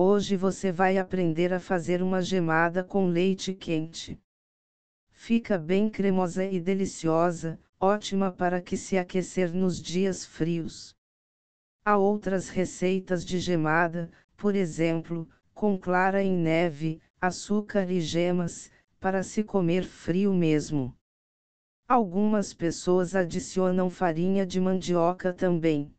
Hoje você vai aprender a fazer uma gemada com leite quente. Fica bem cremosa e deliciosa, ótima para que se aquecer nos dias frios. Há outras receitas de gemada, por exemplo, com clara em neve, açúcar e gemas, para se comer frio mesmo. Algumas pessoas adicionam farinha de mandioca também.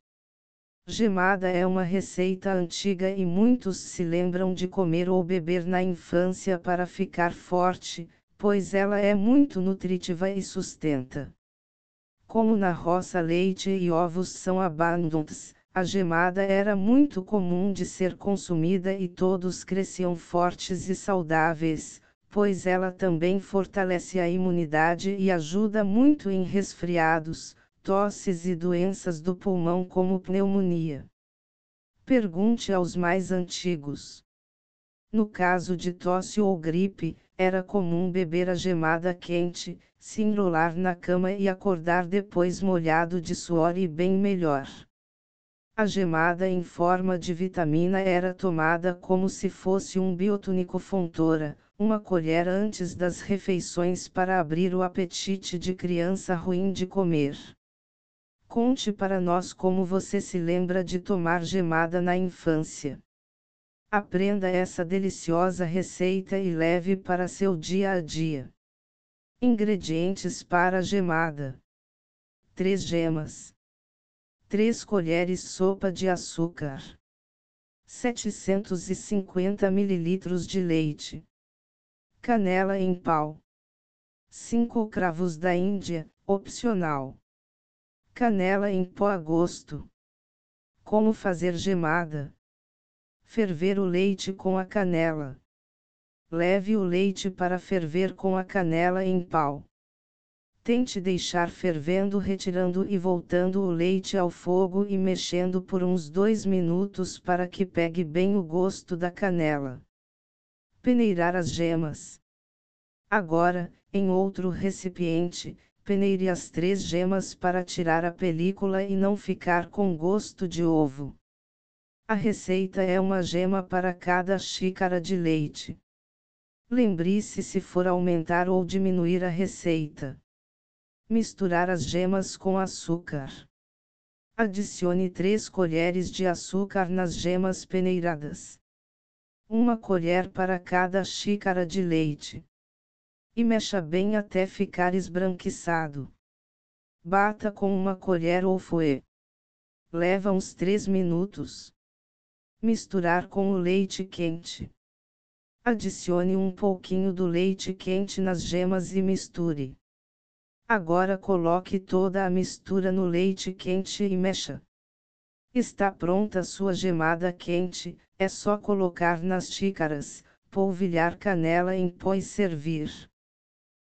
Gemada é uma receita antiga e muitos se lembram de comer ou beber na infância para ficar forte, pois ela é muito nutritiva e sustenta. Como na roça leite e ovos são abundantes, a gemada era muito comum de ser consumida e todos cresciam fortes e saudáveis, pois ela também fortalece a imunidade e ajuda muito em resfriados, tosses e doenças do pulmão como pneumonia. Pergunte aos mais antigos. No caso de tosse ou gripe, era comum beber a gemada quente, se enrolar na cama e acordar depois molhado de suor e bem melhor. A gemada em forma de vitamina era tomada como se fosse um biotônico fontora, uma colher antes das refeições para abrir o apetite de criança ruim de comer. Conte para nós como você se lembra de tomar gemada na infância. Aprenda essa deliciosa receita e leve para seu dia a dia. Ingredientes para gemada: 3 gemas. 3 colheres sopa de açúcar, 750 ml de leite, canela em pau, 5 cravos da Índia, opcional, canela em pó a gosto. Como fazer gemada? Ferver o leite com a canela. Leve o leite para ferver com a canela em pau. Tente deixar fervendo retirando e voltando o leite ao fogo e mexendo por uns 2 minutos para que pegue bem o gosto da canela. Peneirar as gemas. Agora, em outro recipiente, peneire as três gemas para tirar a película e não ficar com gosto de ovo. A receita é uma gema para cada xícara de leite. Lembre-se se for aumentar ou diminuir a receita. Misturar as gemas com açúcar. Adicione 3 colheres de açúcar nas gemas peneiradas. Uma colher para cada xícara de leite. E mexa bem até ficar esbranquiçado. Bata com uma colher ou fouet. Leva uns 3 minutos. Misturar com o leite quente. Adicione um pouquinho do leite quente nas gemas e misture. Agora coloque toda a mistura no leite quente e mexa. Está pronta sua gemada quente, é só colocar nas xícaras, polvilhar canela em pó e servir.